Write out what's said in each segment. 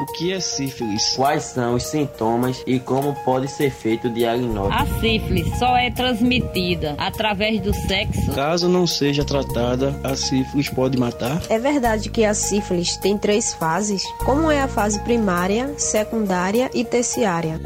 O que é sífilis? Quais são os sintomas e como pode ser feito o diagnóstico? A sífilis só é transmitida através do sexo. Caso não seja tratada, a sífilis pode matar? É verdade que a sífilis tem três fases? Como é a fase primária, secundária e terciária?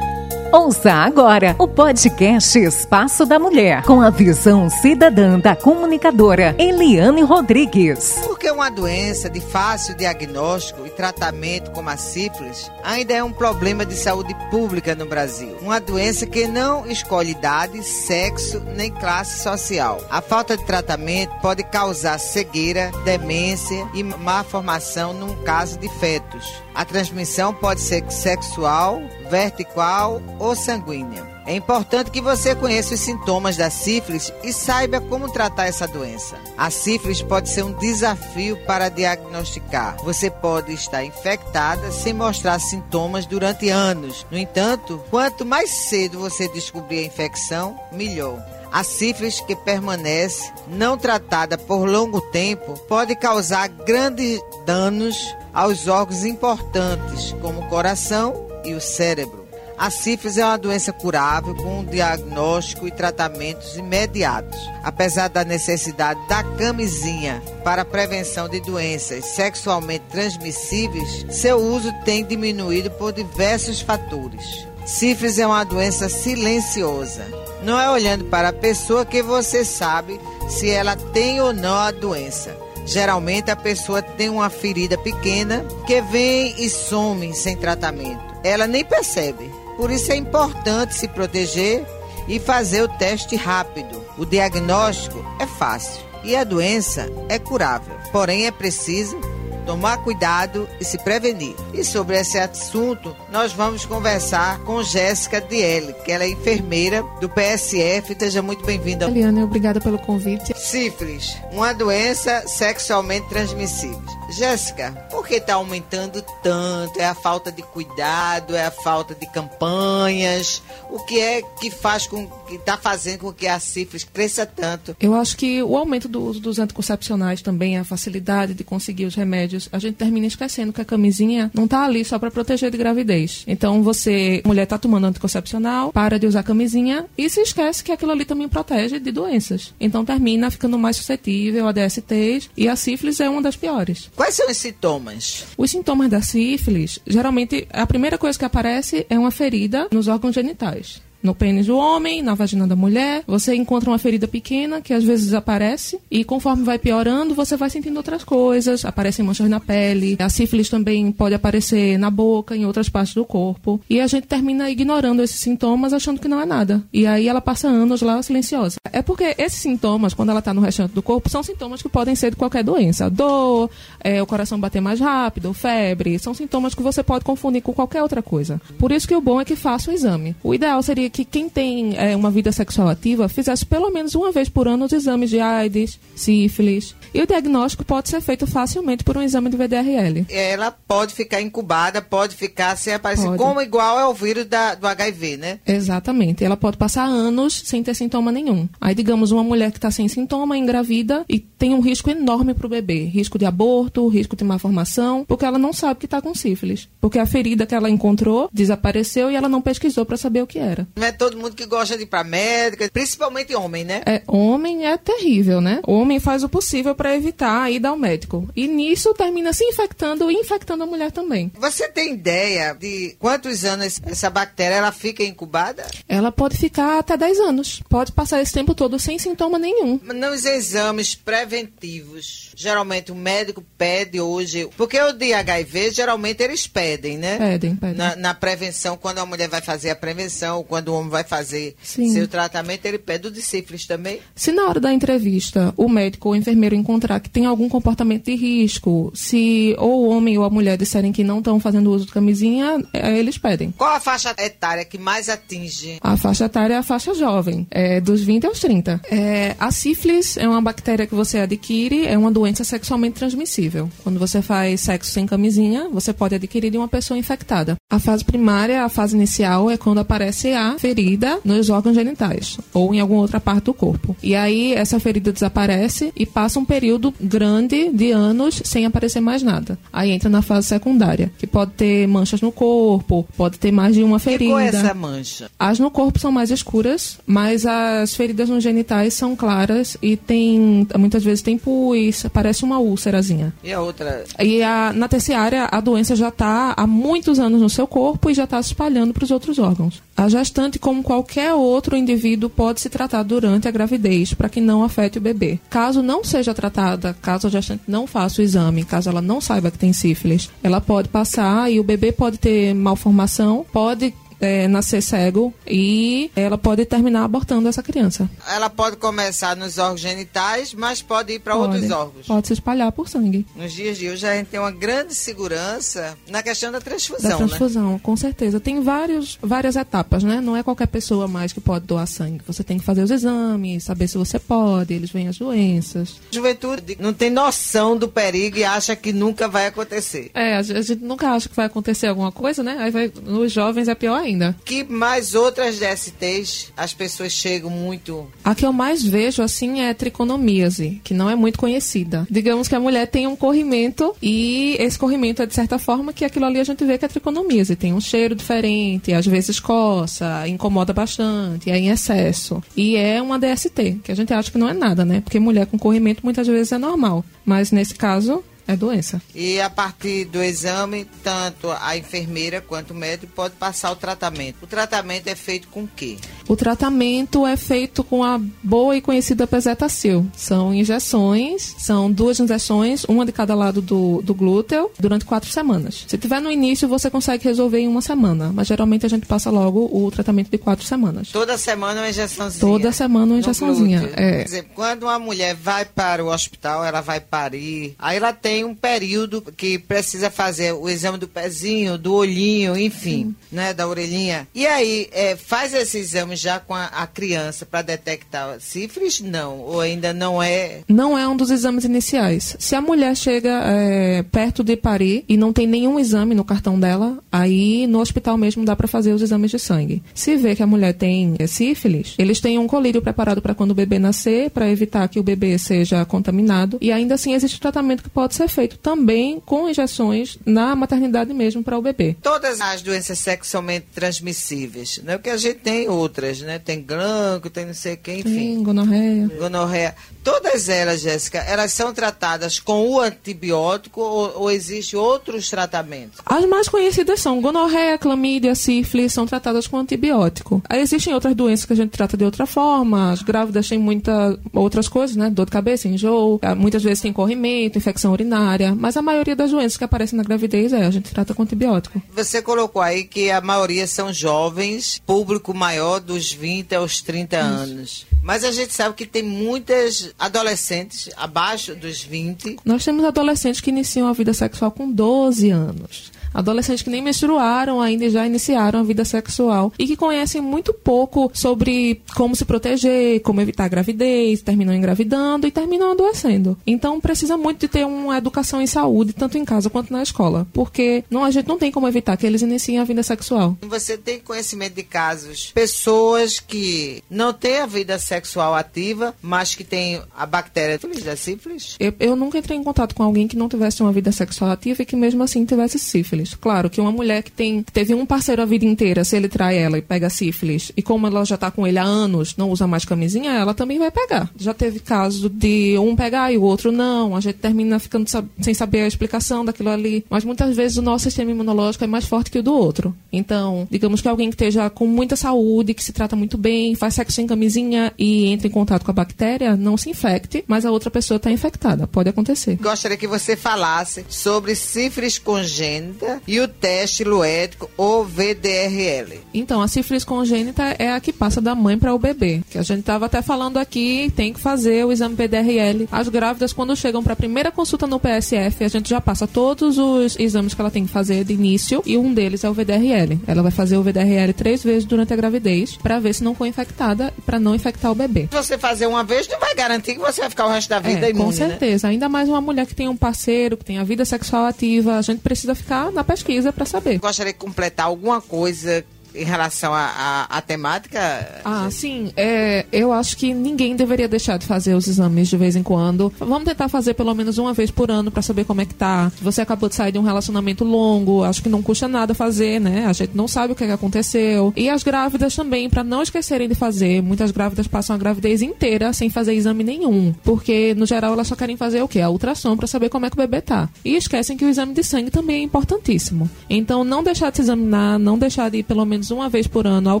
Ouça agora o podcast Espaço da Mulher, com a visão cidadã da comunicadora Eliane Rodrigues. Porque uma doença de fácil diagnóstico tratamento como a sífilis ainda é um problema de saúde pública no Brasil. Uma doença que não escolhe idade, sexo nem classe social. A falta de tratamento pode causar cegueira, demência e má formação num caso de fetos. A transmissão pode ser sexual, vertical ou sanguínea. É importante que você conheça os sintomas da sífilis e saiba como tratar essa doença. A sífilis pode ser um desafio para diagnosticar. Você pode estar infectada sem mostrar sintomas durante anos. No entanto, quanto mais cedo você descobrir a infecção, melhor. A sífilis que permanece não tratada por longo tempo pode causar grandes danos aos órgãos importantes, como o coração e o cérebro. A sífilis é uma doença curável com diagnóstico e tratamentos imediatos. Apesar da necessidade da camisinha para a prevenção de doenças sexualmente transmissíveis, seu uso tem diminuído por diversos fatores. Sífilis é uma doença silenciosa. Não é olhando para a pessoa que você sabe se ela tem ou não a doença. Geralmente a pessoa tem uma ferida pequena que vem e some sem tratamento. Ela nem percebe. Por isso é importante se proteger e fazer o teste rápido. O diagnóstico é fácil e a doença é curável. Porém, é preciso tomar cuidado e se prevenir. E sobre esse assunto, nós vamos conversar com Jéssica Diele, que ela é enfermeira do PSF. Seja muito bem-vinda. Eliane, obrigada pelo convite. Sífilis, uma doença sexualmente transmissível. Jéssica, por que está aumentando tanto? É a falta de cuidado? É a falta de campanhas? O que é que faz com que está fazendo com que a sífilis cresça tanto? Eu acho que o aumento do uso dos anticoncepcionais também, a facilidade de conseguir os remédios, a gente termina esquecendo que a camisinha não está ali só para proteger de gravidez. Então você, mulher está tomando anticoncepcional, para de usar camisinha e se esquece que aquilo ali também protege de doenças. Então termina ficando mais suscetível a DSTs e a sífilis é uma das piores. Quais são os sintomas? Os sintomas da sífilis, geralmente, a primeira coisa que aparece é uma ferida nos órgãos genitais no pênis do homem, na vagina da mulher. Você encontra uma ferida pequena que às vezes aparece e conforme vai piorando, você vai sentindo outras coisas. Aparecem manchas na pele. A sífilis também pode aparecer na boca, em outras partes do corpo. E a gente termina ignorando esses sintomas, achando que não é nada. E aí ela passa anos lá silenciosa. É porque esses sintomas, quando ela está no restante do corpo, são sintomas que podem ser de qualquer doença. Dor, é, o coração bater mais rápido, febre. São sintomas que você pode confundir com qualquer outra coisa. Por isso que o bom é que faça o exame. O ideal seria que quem tem é, uma vida sexual ativa fizesse pelo menos uma vez por ano os exames de AIDS, sífilis. E o diagnóstico pode ser feito facilmente por um exame de VDRL. Ela pode ficar incubada, pode ficar sem aparecer, pode. como igual é o vírus da, do HIV, né? Exatamente. Ela pode passar anos sem ter sintoma nenhum. Aí, digamos, uma mulher que está sem sintoma, engravida e tem um risco enorme para o bebê. Risco de aborto, risco de má formação, porque ela não sabe que está com sífilis. Porque a ferida que ela encontrou desapareceu e ela não pesquisou para saber o que era. Não é todo mundo que gosta de ir para médica, principalmente homem, né? É, homem é terrível, né? O homem faz o possível para evitar a ida ao médico. E nisso termina se infectando e infectando a mulher também. Você tem ideia de quantos anos essa bactéria ela fica incubada? Ela pode ficar até 10 anos. Pode passar esse tempo todo sem sintoma nenhum. Nos exames preventivos, geralmente o médico pede hoje, porque o de HIV geralmente eles pedem, né? Pedem, pedem. Na, na prevenção, quando a mulher vai fazer a prevenção, quando o homem vai fazer Sim. seu tratamento, ele pede o de sífilis também? Se na hora da entrevista o médico ou o enfermeiro encontrar encontrar que tem algum comportamento de risco, se ou o homem ou a mulher disserem que não estão fazendo uso de camisinha, é, eles pedem. Qual a faixa etária que mais atinge? A faixa etária é a faixa jovem, é dos 20 aos 30. É, a sífilis é uma bactéria que você adquire, é uma doença sexualmente transmissível. Quando você faz sexo sem camisinha, você pode adquirir de uma pessoa infectada. A fase primária, a fase inicial, é quando aparece a ferida nos órgãos genitais ou em alguma outra parte do corpo. E aí essa ferida desaparece e passa um período grande de anos sem aparecer mais nada. Aí entra na fase secundária, que pode ter manchas no corpo, pode ter mais de uma ferida. Qual é essa mancha? As no corpo são mais escuras, mas as feridas nos genitais são claras e tem muitas vezes tem pus, parece uma úlcerazinha. E a outra? E a, na terciária a doença já está há muitos anos no seu corpo e já está se espalhando para os outros órgãos. A gestante, como qualquer outro indivíduo, pode se tratar durante a gravidez para que não afete o bebê. Caso não seja tratada, caso a gestante não faça o exame, caso ela não saiba que tem sífilis, ela pode passar e o bebê pode ter malformação, pode é, nascer cego e ela pode terminar abortando essa criança. Ela pode começar nos órgãos genitais, mas pode ir para outros órgãos. Pode se espalhar por sangue. Nos dias de hoje a gente tem uma grande segurança na questão da transfusão. Da transfusão, né? com certeza. Tem vários, várias etapas, né? Não é qualquer pessoa mais que pode doar sangue. Você tem que fazer os exames, saber se você pode, eles veem as doenças. A juventude não tem noção do perigo e acha que nunca vai acontecer. É, a gente nunca acha que vai acontecer alguma coisa, né? Aí vai, nos jovens é pior ainda. Que mais outras DSTs as pessoas chegam muito. A que eu mais vejo assim é triconomíase, que não é muito conhecida. Digamos que a mulher tem um corrimento e esse corrimento é de certa forma que aquilo ali a gente vê que é triconomíase. Tem um cheiro diferente, às vezes coça, incomoda bastante, é em excesso. E é uma DST, que a gente acha que não é nada, né? Porque mulher com corrimento muitas vezes é normal. Mas nesse caso, é doença. E a partir do exame, tanto a enfermeira quanto o médico pode passar o tratamento. O tratamento é feito com o quê? O tratamento é feito com a boa e conhecida Pezetacil. São injeções, são duas injeções, uma de cada lado do, do glúteo, durante quatro semanas. Se tiver no início, você consegue resolver em uma semana, mas geralmente a gente passa logo o tratamento de quatro semanas. Toda semana uma injeçãozinha? Toda semana uma injeçãozinha. É. Por exemplo, quando uma mulher vai para o hospital, ela vai parir, aí ela tem tem um período que precisa fazer o exame do pezinho, do olhinho, enfim, Sim. né, da orelhinha. E aí, é, faz esse exame já com a, a criança para detectar sífilis? Não, ou ainda não é? Não é um dos exames iniciais. Se a mulher chega é, perto de parir e não tem nenhum exame no cartão dela, aí no hospital mesmo dá para fazer os exames de sangue. Se vê que a mulher tem é, sífilis, eles têm um colírio preparado para quando o bebê nascer, para evitar que o bebê seja contaminado. E ainda assim existe tratamento que pode ser ser feito também com injeções na maternidade mesmo para o bebê. Todas as doenças sexualmente transmissíveis, né? Porque a gente tem outras, né? Tem glanco, tem não sei quem, enfim. Tem gonorreia. Gonorreia. Todas elas, Jéssica, elas são tratadas com o antibiótico ou, ou existem outros tratamentos? As mais conhecidas são gonorreia, clamídia, sífilis, são tratadas com antibiótico. Aí existem outras doenças que a gente trata de outra forma. As grávidas têm muitas outras coisas, né? Dor de cabeça, enjoo, muitas vezes tem corrimento, infecção urinária urinária, mas a maioria das doenças que aparecem na gravidez é, a gente trata com antibiótico. Você colocou aí que a maioria são jovens, público maior dos 20 aos 30 Isso. anos. Mas a gente sabe que tem muitas adolescentes abaixo dos 20. Nós temos adolescentes que iniciam a vida sexual com 12 anos adolescentes que nem menstruaram ainda já iniciaram a vida sexual e que conhecem muito pouco sobre como se proteger, como evitar a gravidez, terminam engravidando e terminam adoecendo. Então precisa muito de ter uma educação em saúde, tanto em casa quanto na escola, porque não, a gente não tem como evitar que eles iniciem a vida sexual. Você tem conhecimento de casos, pessoas que não têm a vida sexual ativa, mas que têm a bactéria da sífilis? Eu, eu nunca entrei em contato com alguém que não tivesse uma vida sexual ativa e que mesmo assim tivesse sífilis sífilis. Claro que uma mulher que tem teve um parceiro a vida inteira, se ele trai ela e pega sífilis, e como ela já está com ele há anos, não usa mais camisinha, ela também vai pegar. Já teve caso de um pegar e o outro não, a gente termina ficando sem saber a explicação daquilo ali, mas muitas vezes o nosso sistema imunológico é mais forte que o do outro. Então, digamos que alguém que esteja com muita saúde, que se trata muito bem, faz sexo sem camisinha e entra em contato com a bactéria, não se infecte, mas a outra pessoa está infectada. Pode acontecer. Gostaria que você falasse sobre sífilis congênita e o teste luético ou VDRL. Então, a sífilis congênita é a que passa da mãe para o bebê, que a gente estava até falando aqui, tem que fazer o exame VDRL. As grávidas, quando chegam para a primeira consulta no PSF, a gente já passa todos os exames que ela tem que fazer de início e um deles é o VDRL. Ela vai fazer o VDRL três vezes durante a gravidez para ver se não foi infectada e para não infectar o bebê. Se você fazer uma vez, não vai garantir que você vai ficar o resto da vida é, imune, Com né? certeza. Né? Ainda mais uma mulher que tem um parceiro, que tem a vida sexual ativa, a gente precisa ficar na pesquisa para saber. Gostaria de completar alguma coisa em relação à temática? Ah, sim. É, eu acho que ninguém deveria deixar de fazer os exames de vez em quando. Vamos tentar fazer pelo menos uma vez por ano para saber como é que tá. Você acabou de sair de um relacionamento longo, acho que não custa nada fazer, né? A gente não sabe o que, é que aconteceu. E as grávidas também, para não esquecerem de fazer. Muitas grávidas passam a gravidez inteira sem fazer exame nenhum, porque no geral elas só querem fazer o quê? A ultrassom para saber como é que o bebê tá. E esquecem que o exame de sangue também é importantíssimo. Então, não deixar de se examinar, não deixar de ir pelo menos menos uma vez por ano ao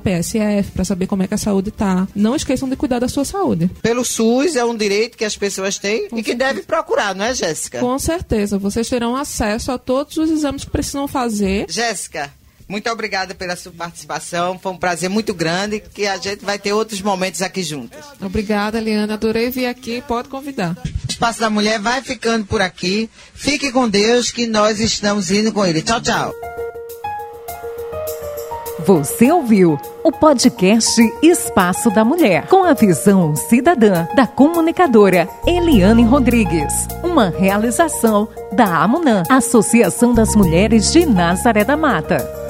PSF para saber como é que a saúde está. Não esqueçam de cuidar da sua saúde. Pelo SUS é um direito que as pessoas têm Com e que deve procurar, não é, Jéssica? Com certeza. Vocês terão acesso a todos os exames que precisam fazer. Jéssica, muito obrigada pela sua participação. Foi um prazer muito grande que a gente vai ter outros momentos aqui juntos. Obrigada, Eliana. Adorei vir aqui. Pode convidar. O Espaço da Mulher vai ficando por aqui. Fique com Deus que nós estamos indo com ele. Tchau, tchau. Você ouviu o podcast Espaço da Mulher, com a visão cidadã da comunicadora Eliane Rodrigues. Uma realização da AMUNAM, Associação das Mulheres de Nazaré da Mata.